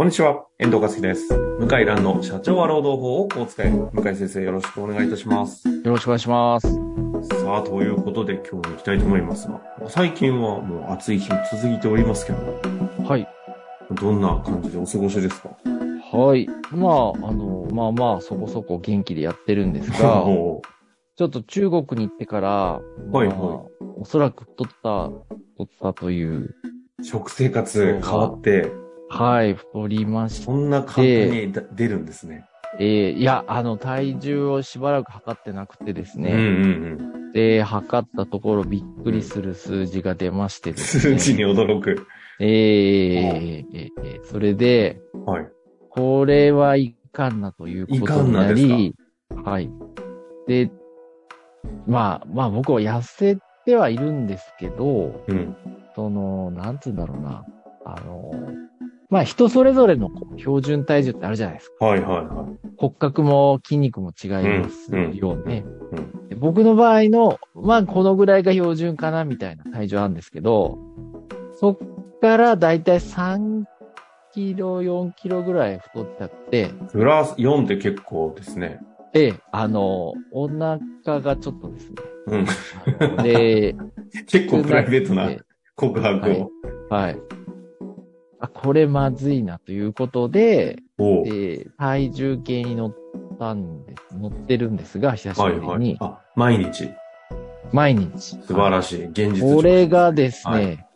こんにちは、遠藤和樹です。向井蘭の社長は労働法をお使い。向井先生、よろしくお願いいたします。よろしくお願いします。さあ、ということで今日も行きたいと思いますが、最近はもう暑い日も続いておりますけど、はい。どんな感じでお過ごしですか？はい。まあ、あの、まあまあ、そこそこ元気でやってるんですが、おちょっと中国に行ってから、はいはいまあおそらく太った、太ったという、食生活変わって、はい、太りましそんな簡単にだ出るんですね。て、いや、あの、体重をしばらく測ってなくてですうんうね、んで、測ったところびっくりする数字が出ましてうん。ですね。数字に驚く。えーえーえーそれで、はい。これはいかんなということになり、はい。で、まあ、まあ僕は痩せてはいるんですけど、うん。その、なんつうんだろうな、あの、まあ人それぞれの標準体重ってあるじゃないですか。はいはいは骨格も筋肉も違いますよね。僕の場合の、まあこのぐらいが標準かなみたいな体重あるんですけど、そっからだいたい3キロ、4キロぐらい太っちゃって、い。プラス4って結構ですね。ええ、あの、お腹がちょっとですね。うん。で、結構プライベートなえ告白を。はい。あ、これまずいなということで、おうえー体重計に乗ったんです、乗ってるんですが、久しぶりに。はいはい。あ、毎日。毎日。素晴らしい。現実これがですね、はい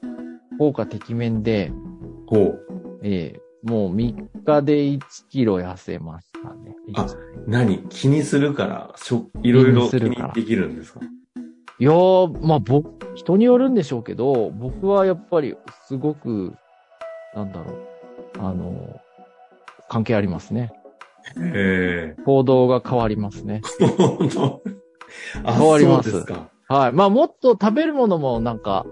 効果てきめんで、ほう。えーもう3日で1キロ痩せましたね。あ何？気にするから、しょ、いろいろ気にできるんですか？いやー、まあ僕、人によるんでしょうけど、僕はやっぱりすごく、なんだろう、あの、関係ありますね。へ行動が変わりますね。変わりますそうですか。はい。まあもっと食べるものもなんか、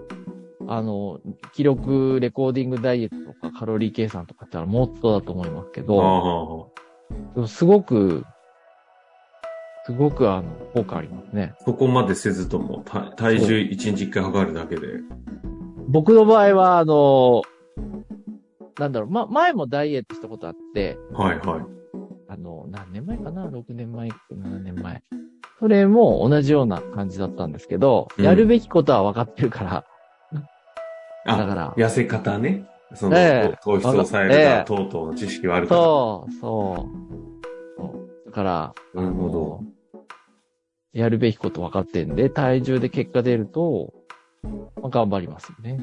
あの、記録、レコーディングダイエットとかカロリー計算とかって言ったらもっとだと思いますけあど、あすごく、すごくあの、効果ありますね。そこまでせずとも、た体重1日1回測るだけで。僕の場合は、あの、なんだろう、ま、前もダイエットしたことあって、はいはい。あの、何年前かな ?6 年前、7年前。それも同じような感じだったんですけど、うんやるべきことは分かってるから、あ、だから痩せ方ね。その、ええ糖質を抑えるええか、等々の知識があるから。そう、そう。そうだから、なるほど。やるべきこと分かってんで、体重で結果出ると、まあ、頑張りますよね。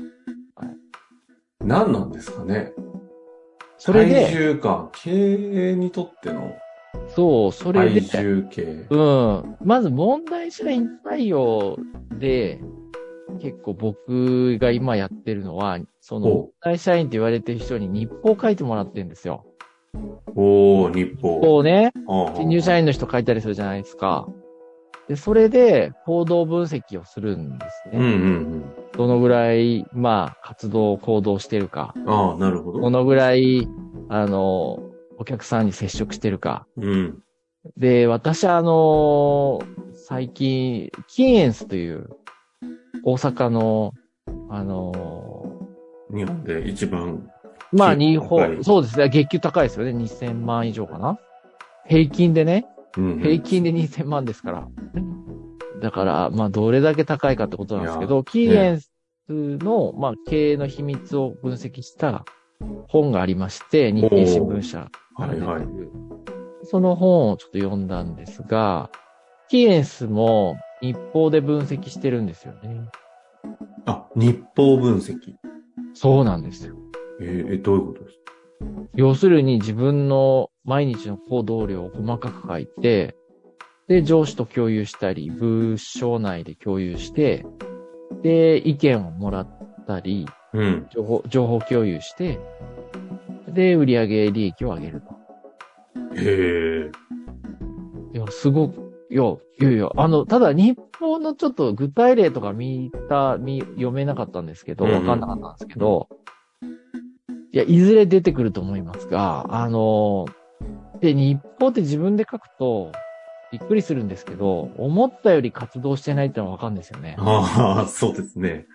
何なんですかねそれ体で、重か。経営にとってのそう、それで体、重計。うん。まず問題社員対応で、結構僕が今やってるのは、その問題社員って言われてる人に日報を書いてもらってるんですよ。おー、日報。こうね、新入社員の人書いたりするじゃないですか。で、それで行動分析をするんですね。うんうんどのぐらい、まあ、活動、行動してるか。うん。ああ、なるほど。どのぐらい、あの、お客さんに接触してるか。うん。で、私はあの、最近、キーエンスという、大阪の、あの、日本で一番。まあ、金日本、そうですね、月給高いですよね。2000万以上かな。平均でね、うんうん平均で2000万ですから。だから、まあ、どれだけ高いかってことなんですけど、キーエンスの、まあ、経営の秘密を分析した本がありまして、日経新聞社から出てる。はいはいその本をちょっと読んだんですが、キーエンスも日報で分析してるんですよね。あ、日報分析。そうなんですよ。えーえ、どういうことですか？要するに自分の毎日の行動量を細かく書いて、で、上司と共有したり、部署内で共有して、で、意見をもらったり、うん。情報、情報共有して、で、売上利益を上げると。へえ。いや、すごく、いや、いやいや、あの、ただ日報のちょっと具体例とか見た、見、読めなかったんですけど、うんうんわかんなかったんですけど、いや、いずれ出てくると思いますが、あの、で、日報って自分で書くと、びっくりするんですけど、思ったより活動してないってのはわかるんですよね。ああ、そうですね。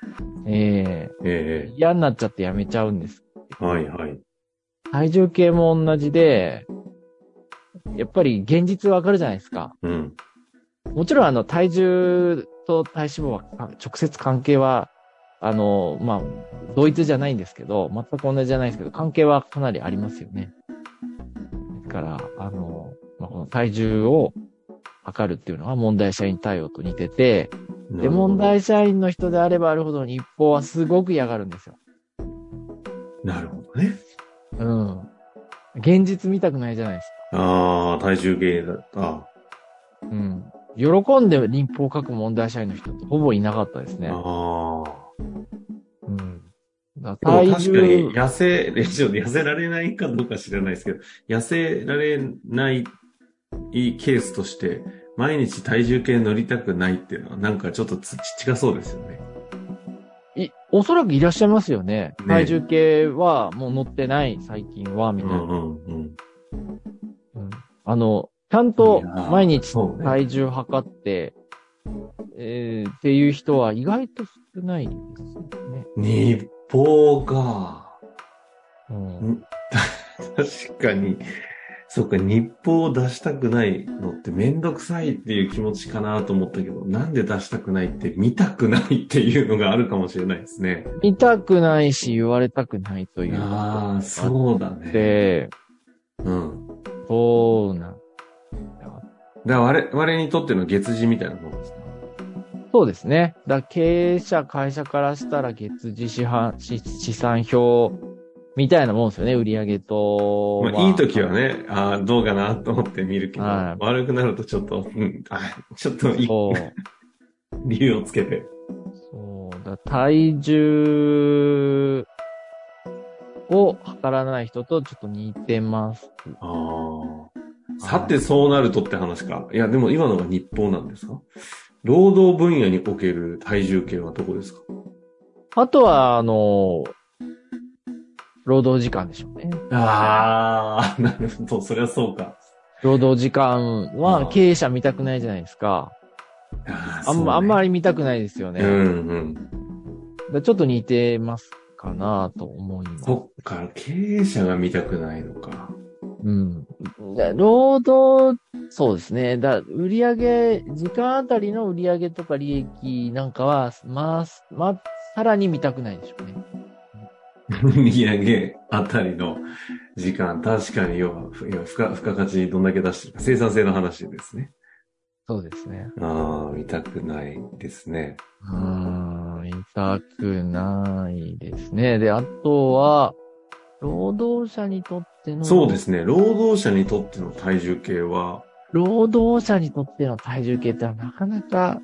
えええ嫌になっちゃってやめちゃうんです。えはいはい。体重計も同じで、やっぱり現実わかるじゃないですか。うん。もちろんあの体重と体脂肪はあ直接関係は、あの、まあ、同一じゃないんですけど、全く同じじゃないですけど、関係はかなりありますよね。だから、あの、まあ、この体重を測るっていうのは問題社員対応と似てて、で、問題社員の人であればあるほど日報はすごく嫌がるんですよ。なるほどね。うん。現実見たくないじゃないですか。ああ、体重計だった。うん。喜んで日報を書く問題社員の人ってほぼいなかったですね。ああ。確かに痩せ、えちょっと痩せられないかどうか知らないですけど、痩せられないケースとして、毎日体重計乗りたくないっていうのは、なんかちょっとつ近そうですよね。い、おそらくいらっしゃいますよね。ね体重計はもう乗ってない、最近は、みたいな。うんうんうん。うんあの、ちゃんと毎日体重測って、えーっていう人は意外と少ないですよね。日報が、うん、確かに、そっか、日報を出したくないのってめんどくさいっていう気持ちかなと思ったけど、なんで出したくないって見たくないっていうのがあるかもしれないですね。見たくないし言われたくないというああ、そうだね。で、うん。そうなん。だから我々にとっての月次みたいなものですね。そうですね。だから経営者、会社からしたら月次資産資資産表みたいなもんですよね、売上と。まあ、いい時は。ね、ああ、どうかなと思って見るけど、はい悪くなるとちょっと、うん、あちょっといい。理由をつけて。そう。だ体重を測らない人とちょっと似てます。ああ。さてそうなるとって話か。いや、でも今のが日報なんですか？労働分野における体重計はどこですか？あとは、あの、労働時間でしょうね。ああ、なるほど。そりゃそうか。労働時間あはー経営者見たくないじゃないですか。ああんま、あんまり。り見たくないですよね。うんうん。ちょっと似てますかなと思います。そっか、経営者が見たくないのか。うん。だ労働、そうですね。だ売上時間あたりの売上とか利益なんかは、まあ、まあ、さらに見たくないでしょうね。売上あたりの時間、確かに要は、要は付加、付加価値どんだけ出してるか、生産性の話ですね。そうですね。ああ、見たくないですね。うーん、見たくないですね。で、あとは、労働者にとっての、そうですね。労働者にとっての体重計は、労働者にとっての体重計ってなかなか、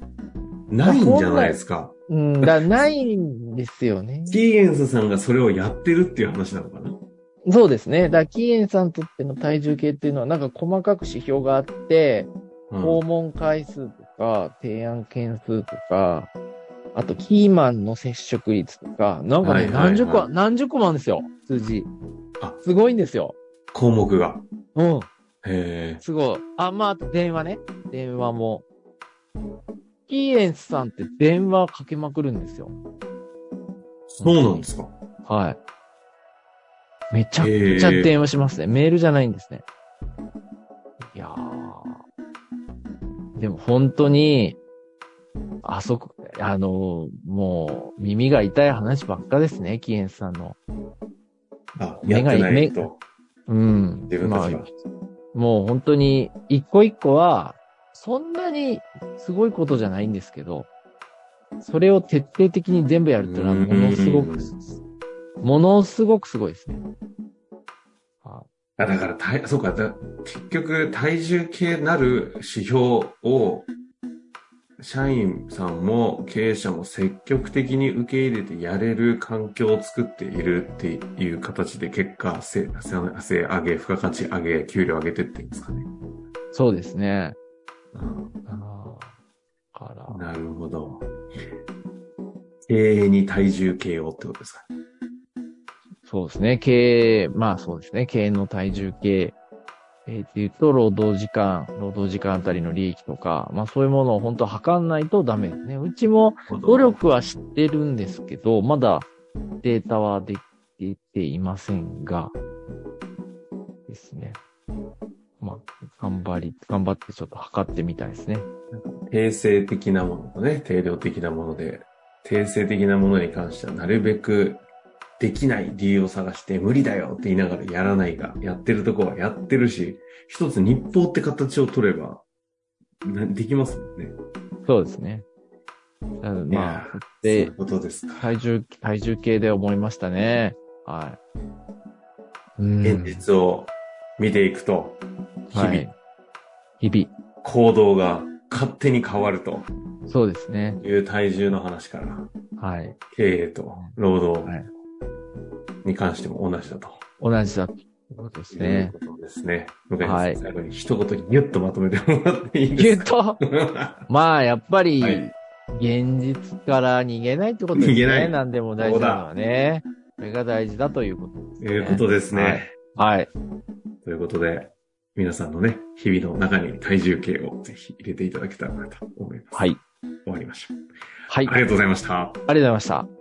ないんじゃないですか。うん、だないんですよね。キーエンスさんがそれをやってるっていう話なのかなそうですね。だから、キーエンさんにとっての体重計っていうのは、なんか細かく指標があって、うん訪問回数とか、提案件数とか、あと、キーマンの接触率とか、なんかね、何十個、何十個もあるんですよ、数字。あすごいんですよ。項目が。うん。へえ。すごい。あ、まあ、電話ね。電話も。キーエンスさんって電話かけまくるんですよ。そうなんですか。はい。めちゃくちゃ電話しますね。メールじゃないんですね。いやー。でも本当に、あそこ、あの、もう耳が痛い話ばっかですね、キエンスさんの。あ、やってないと。うん。自分たちがまあもう本当に、一個一個は、そんなにすごいことじゃないんですけど、それを徹底的に全部やるっていうのはものすごく、ものすごくすごいですね。はあ、だから、体そうか、だ結局、体重計なる指標を、社員さんも経営者も積極的に受け入れてやれる環境を作っているっていう形で結果、せせ上げ、付加価値上げ、給料上げてっていうんですかね。そうですね。うんあーからなるほど。経営に体重計をってことですか。そうですね。経営、まあそうですね。経営の体重計、えーっていうと、労働時間、労働時間あたりの利益とか、まあそういうものを本当測んないとダメですね。うちも努力は知ってるんですけど、まだデータはできていませんが、ですね。まあ、頑張り、頑張ってちょっと測ってみたいですね。定性的なものとね、定量的なもので、定性的なものに関してはなるべくできない理由を探して無理だよって言いながらやらないが、やってるとこはやってるし、一つ日報って形を取れば、なできますもんね。そうですね。なのでまあ、そうでいうことですか。体重、体重計で思いましたね。はい。うん現実を見ていくと、日々、はい。日々。行動が勝手に変わるとそうですね。いう体重の話から、はい。経営と労働はいに関しても同じだと。同じだということですいねう。ことですね。はい最後に一言にギュッとまとめてもらっていいですか？と、まあ、やっぱり、はい現実から逃げないってことですね。逃げない何でも大事なのはね。それが大事だということですね。いうことですね。はい。ということで、皆さんのね、日々の中に体重計をぜひ入れていただけたらなと思います。はい。終わりましょう。はい。ありがとうございました。ありがとうございました。